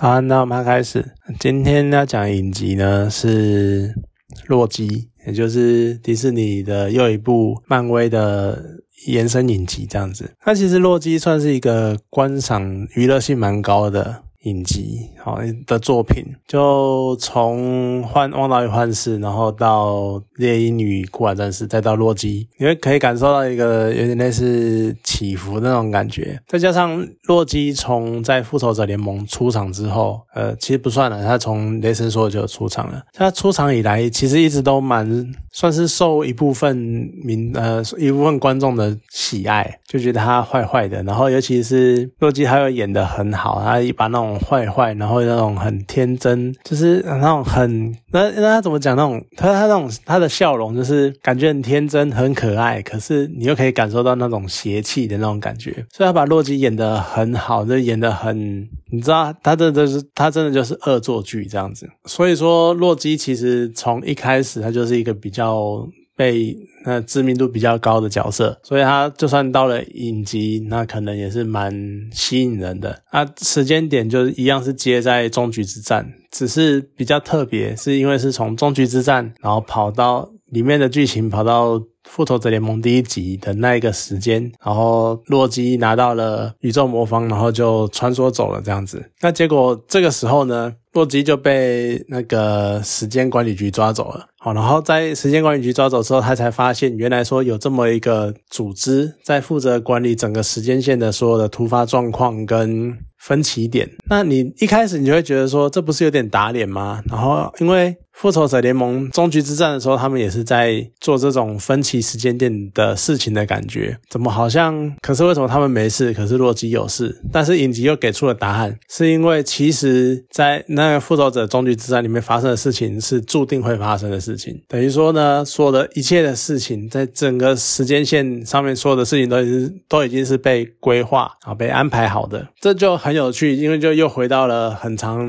好，那我们开始。今天要讲影集呢是《洛基》，也就是迪士尼的又一部漫威的延伸影集，这样子。它其实《洛基》算是一个观赏娱乐性蛮高的。影集好的作品，就从《幻汪达与幻视》，然后到《猎鹰与古瓦战士》，再到《洛基》，你会可以感受到一个有点类似起伏那种感觉。再加上洛基从在复仇者联盟出场之后，呃，其实不算了，他从雷神索尔就出场了。他出场以来，其实一直都蛮算是受一部分民呃一部分观众的喜爱，就觉得他坏坏的。然后尤其是洛基，他又演的很好，他一把那种。坏坏，然后那种很天真，就是那种很那那他怎么讲那种他他那种他的笑容，就是感觉很天真很可爱，可是你又可以感受到那种邪气的那种感觉，所以他把洛基演得很好，就演得很，你知道他这这是他真的就是恶作剧这样子，所以说洛基其实从一开始他就是一个比较。被那知名度比较高的角色，所以他就算到了影集，那可能也是蛮吸引人的。啊，时间点就一样是接在终局之战，只是比较特别，是因为是从终局之战，然后跑到里面的剧情跑到复仇者联盟第一集的那一个时间，然后洛基拿到了宇宙魔方，然后就穿梭走了这样子。那结果这个时候呢？洛基就被那个时间管理局抓走了。然后在时间管理局抓走之后，他才发现原来说有这么一个组织在负责管理整个时间线的所有的突发状况跟分歧点。那你一开始你就会觉得说，这不是有点打脸吗？然后因为。复仇者联盟终局之战的时候，他们也是在做这种分歧时间点的事情的感觉，怎么好像？可是为什么他们没事，可是洛基有事？但是影集又给出了答案，是因为其实，在那个复仇者终局之战里面发生的事情是注定会发生的事情，等于说呢，所有的一切的事情，在整个时间线上面所有的事情都已经都已经是被规划啊，被安排好的，这就很有趣，因为就又回到了很长，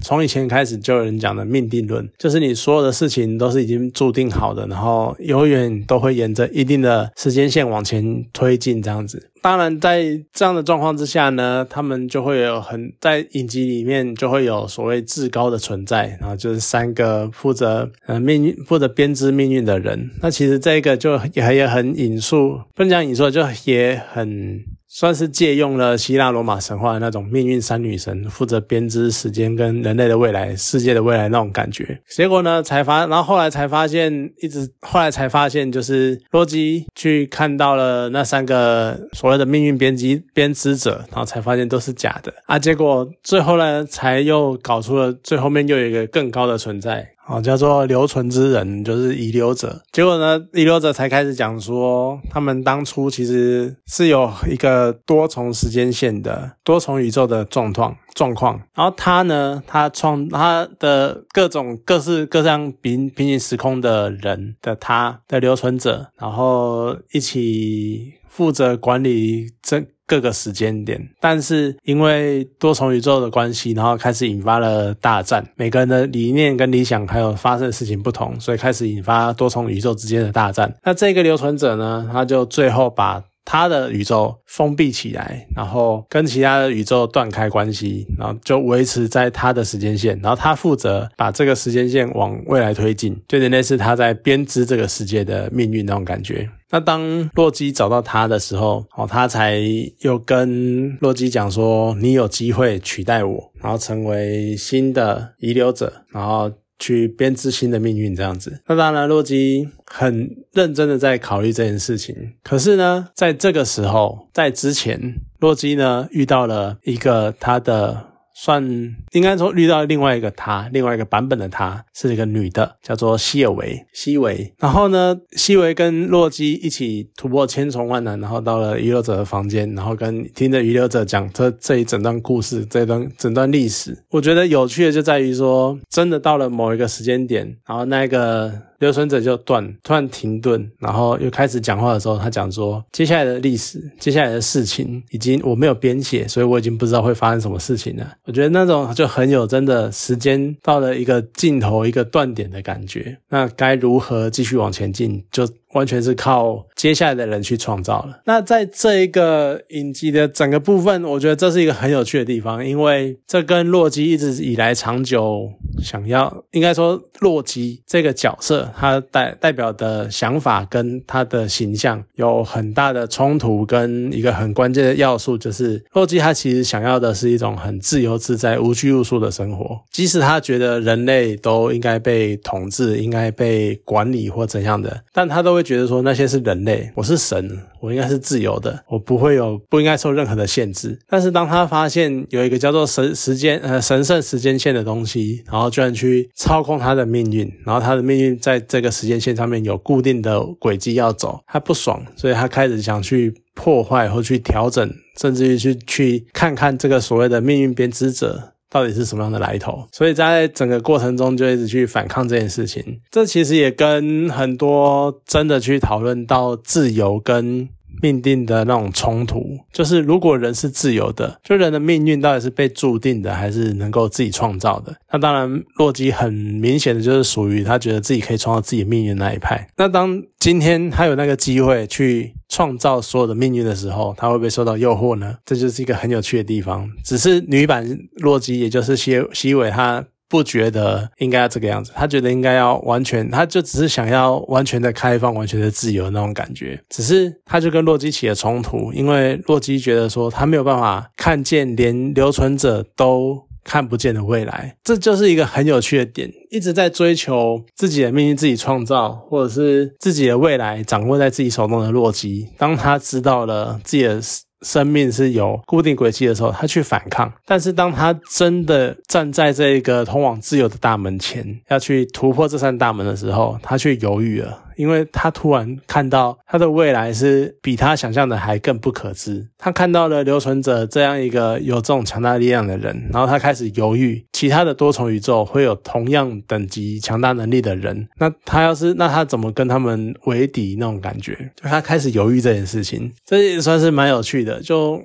从以前开始就有人讲的命定论，就。是你所有的事情都是已经注定好的，然后永远都会沿着一定的时间线往前推进，这样子。当然，在这样的状况之下呢，他们就会有很在影集里面就会有所谓至高的存在，然后就是三个负责呃命运、负责编织命运的人。那其实这个就也也很引述，不能讲引述，就也很。算是借用了希腊罗马神话的那种命运三女神，负责编织时间跟人类的未来、世界的未来那种感觉。结果呢，才发，然后后来才发现，一直后来才发现，就是洛基去看到了那三个所谓的命运编辑编织者，然后才发现都是假的啊。结果最后呢，才又搞出了最后面又有一个更高的存在。哦，叫做留存之人，就是遗留者。结果呢，遗留者才开始讲说，他们当初其实是有一个多重时间线的多重宇宙的状况状况。然后他呢，他创他的各种各式各样平平行时空的人的他的留存者，然后一起负责管理这。各个时间点，但是因为多重宇宙的关系，然后开始引发了大战。每个人的理念跟理想还有发生的事情不同，所以开始引发多重宇宙之间的大战。那这个留存者呢，他就最后把。他的宇宙封闭起来，然后跟其他的宇宙断开关系，然后就维持在他的时间线，然后他负责把这个时间线往未来推进，就类似他在编织这个世界的命运那种感觉。那当洛基找到他的时候，哦，他才又跟洛基讲说：“你有机会取代我，然后成为新的遗留者，然后。”去编织新的命运，这样子。那当然，洛基很认真的在考虑这件事情。可是呢，在这个时候，在之前，洛基呢遇到了一个他的。算应该说遇到另外一个他，另外一个版本的他是一个女的，叫做希尔维，希维。然后呢，希维跟洛基一起突破千重万难，然后到了遗留者的房间，然后跟听着遗留者讲这这一整段故事，这段整段历史。我觉得有趣的就在于说，真的到了某一个时间点，然后那个。留存者就断，突然停顿，然后又开始讲话的时候，他讲说：“接下来的历史，接下来的事情，已经我没有编写，所以我已经不知道会发生什么事情了。”我觉得那种就很有真的时间到了一个尽头、一个断点的感觉。那该如何继续往前进，就完全是靠接下来的人去创造了。那在这一个影集的整个部分，我觉得这是一个很有趣的地方，因为这跟洛基一直以来长久想要，应该说洛基这个角色，他代代表的想法跟他的形象有很大的冲突，跟一个很关键的要素，就是洛基他其实想要的是一种很自由自在、无拘无束的生活，即使他觉得人类都应该被统治、应该被管理或怎样的，但他都会觉得说那些是人类，我是神，我应该是自由的，我不会有不应该受任何的限制。但是当他发现有一个叫做神时间呃神圣时间线的东西，然后居然去操控他的命运，然后他的命运在这个时间线上面有固定的轨迹要走，他不爽，所以他开始想去破坏或去调整，甚至于去去看看这个所谓的命运编织者。到底是什么样的来头？所以在整个过程中就一直去反抗这件事情。这其实也跟很多真的去讨论到自由跟命定的那种冲突，就是如果人是自由的，就人的命运到底是被注定的，还是能够自己创造的？那当然，洛基很明显的就是属于他觉得自己可以创造自己命运那一派。那当今天他有那个机会去。创造所有的命运的时候，他会不会受到诱惑呢？这就是一个很有趣的地方。只是女版洛基，也就是西西尾，他不觉得应该要这个样子，他觉得应该要完全，他就只是想要完全的开放、完全的自由那种感觉。只是他就跟洛基起了冲突，因为洛基觉得说他没有办法看见连留存者都。看不见的未来，这就是一个很有趣的点。一直在追求自己的命运、自己创造，或者是自己的未来掌握在自己手中的洛基，当他知道了自己的生命是有固定轨迹的时候，他去反抗。但是当他真的站在这个通往自由的大门前，要去突破这扇大门的时候，他却犹豫了。因为他突然看到他的未来是比他想象的还更不可知，他看到了留存者这样一个有这种强大力量的人，然后他开始犹豫，其他的多重宇宙会有同样等级强大能力的人，那他要是那他怎么跟他们为敌那种感觉？就他开始犹豫这件事情，这也算是蛮有趣的，就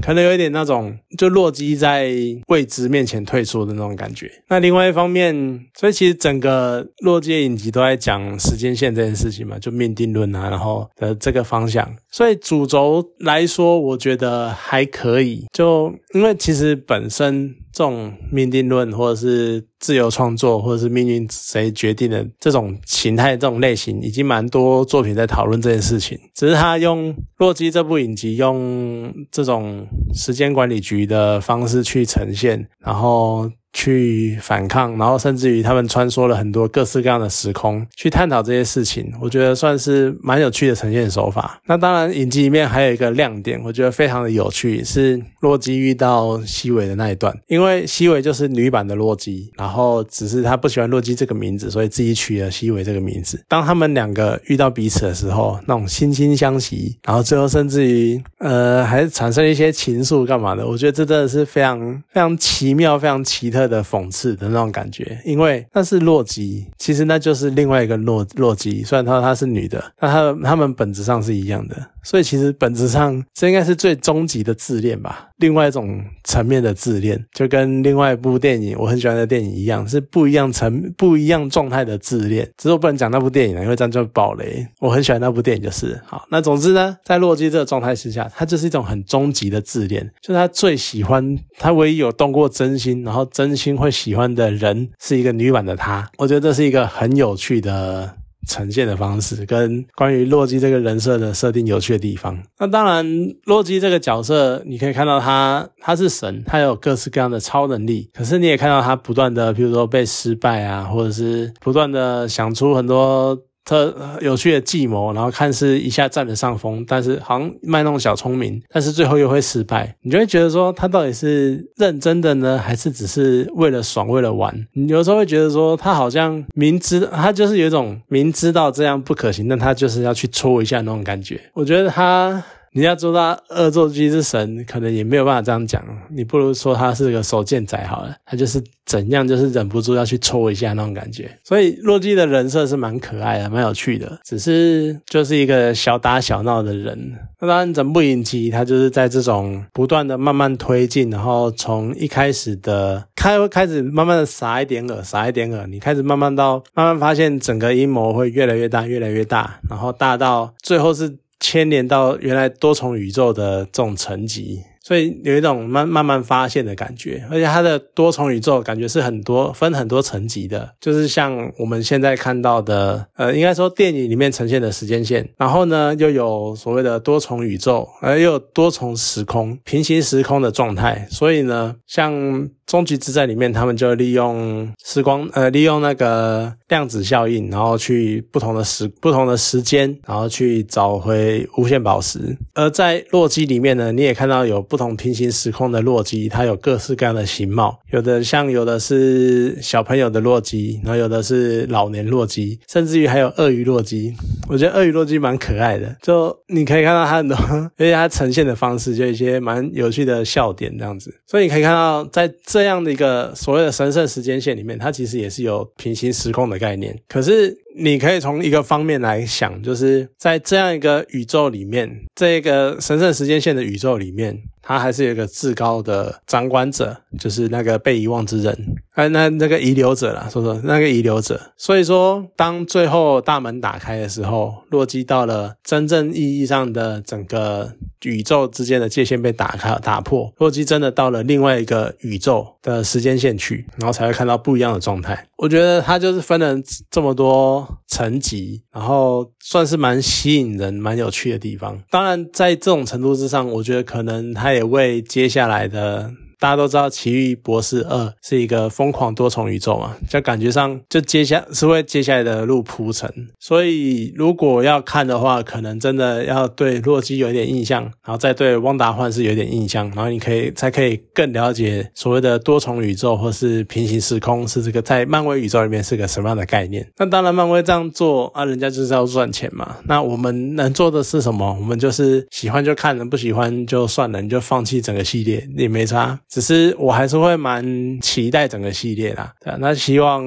可能有一点那种就洛基在未知面前退缩的那种感觉。那另外一方面，所以其实整个洛基的影集都在讲时间线这件。事情嘛，就命定论啊，然后的这个方向，所以主轴来说，我觉得还可以。就因为其实本身这种命定论，或者是自由创作，或者是命运谁决定的这种形态、这种类型，已经蛮多作品在讨论这件事情。只是他用《洛基》这部影集，用这种时间管理局的方式去呈现，然后。去反抗，然后甚至于他们穿梭了很多各式各样的时空，去探讨这些事情，我觉得算是蛮有趣的呈现手法。那当然，影集里面还有一个亮点，我觉得非常的有趣，是洛基遇到西尾的那一段。因为西尾就是女版的洛基，然后只是他不喜欢洛基这个名字，所以自己取了西尾这个名字。当他们两个遇到彼此的时候，那种惺惺相惜，然后最后甚至于呃，还产生一些情愫干嘛的？我觉得这真的是非常非常奇妙、非常奇特。的讽刺的那种感觉，因为那是洛基，其实那就是另外一个洛洛基。虽然她她是女的，但她她们本质上是一样的。所以其实本质上，这应该是最终极的自恋吧。另外一种层面的自恋，就跟另外一部电影我很喜欢的电影一样，是不一样层、不一样状态的自恋。只是我不能讲那部电影了，因为这样就爆雷。我很喜欢那部电影，就是好。那总之呢，在洛基这个状态之下，他就是一种很终极的自恋，就是他最喜欢，他唯一有动过真心，然后真心会喜欢的人是一个女版的他。我觉得这是一个很有趣的。呈现的方式跟关于洛基这个人设的设定有趣的地方。那当然，洛基这个角色，你可以看到他他是神，他有各式各样的超能力。可是你也看到他不断的，譬如说被失败啊，或者是不断的想出很多。特有趣的计谋，然后看似一下占了上风，但是好像卖弄小聪明，但是最后又会失败。你就会觉得说他到底是认真的呢，还是只是为了爽、为了玩？你有时候会觉得说他好像明知他就是有一种明知道这样不可行，但他就是要去戳一下那种感觉。我觉得他。你要做他恶作剧之神，可能也没有办法这样讲。你不如说他是个手贱仔好了，他就是怎样，就是忍不住要去戳一下那种感觉。所以洛基的人设是蛮可爱的，蛮有趣的，只是就是一个小打小闹的人。那当然，整部影集他就是在这种不断的慢慢推进，然后从一开始的。开开始慢慢的撒一点饵，撒一点饵，你开始慢慢到慢慢发现整个阴谋会越来越大，越来越大，然后大到最后是牵连到原来多重宇宙的这种层级。所以有一种慢慢慢发现的感觉，而且它的多重宇宙感觉是很多分很多层级的，就是像我们现在看到的，呃，应该说电影里面呈现的时间线，然后呢又有所谓的多重宇宙，而又有多重时空、平行时空的状态。所以呢，像终极之战里面，他们就利用时光，呃，利用那个量子效应，然后去不同的时不同的时间，然后去找回无限宝石。而在洛基里面呢，你也看到有不。同平行时空的洛基，它有各式各样的形貌，有的像有的是小朋友的洛基，然后有的是老年洛基，甚至于还有鳄鱼洛基。我觉得鳄鱼洛基蛮可爱的，就你可以看到它很多，而且它呈现的方式就一些蛮有趣的笑点这样子。所以你可以看到，在这样的一个所谓的神圣时间线里面，它其实也是有平行时空的概念。可是。你可以从一个方面来想，就是在这样一个宇宙里面，这个神圣时间线的宇宙里面，它还是有一个至高的掌管者，就是那个被遗忘之人，哎，那那个遗留者啦，说说那个遗留者。所以说，当最后大门打开的时候，洛基到了真正意义上的整个宇宙之间的界限被打开打破，洛基真的到了另外一个宇宙的时间线去，然后才会看到不一样的状态。我觉得他就是分了这么多层级，然后算是蛮吸引人、蛮有趣的地方。当然，在这种程度之上，我觉得可能他也为接下来的。大家都知道《奇异博士二》是一个疯狂多重宇宙嘛，就感觉上就接下是为接下来的路铺陈。所以如果要看的话，可能真的要对洛基有一点印象，然后再对汪达幻视有点印象，然后你可以才可以更了解所谓的多重宇宙或是平行时空是这个在漫威宇宙里面是个什么样的概念。那当然，漫威这样做啊，人家就是要赚钱嘛。那我们能做的是什么？我们就是喜欢就看，不喜欢就算了，你就放弃整个系列也没差。只是我还是会蛮期待整个系列啦，对那希望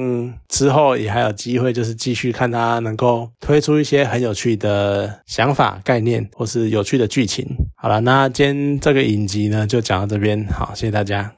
之后也还有机会，就是继续看他能够推出一些很有趣的想法、概念，或是有趣的剧情。好了，那今天这个影集呢，就讲到这边，好，谢谢大家。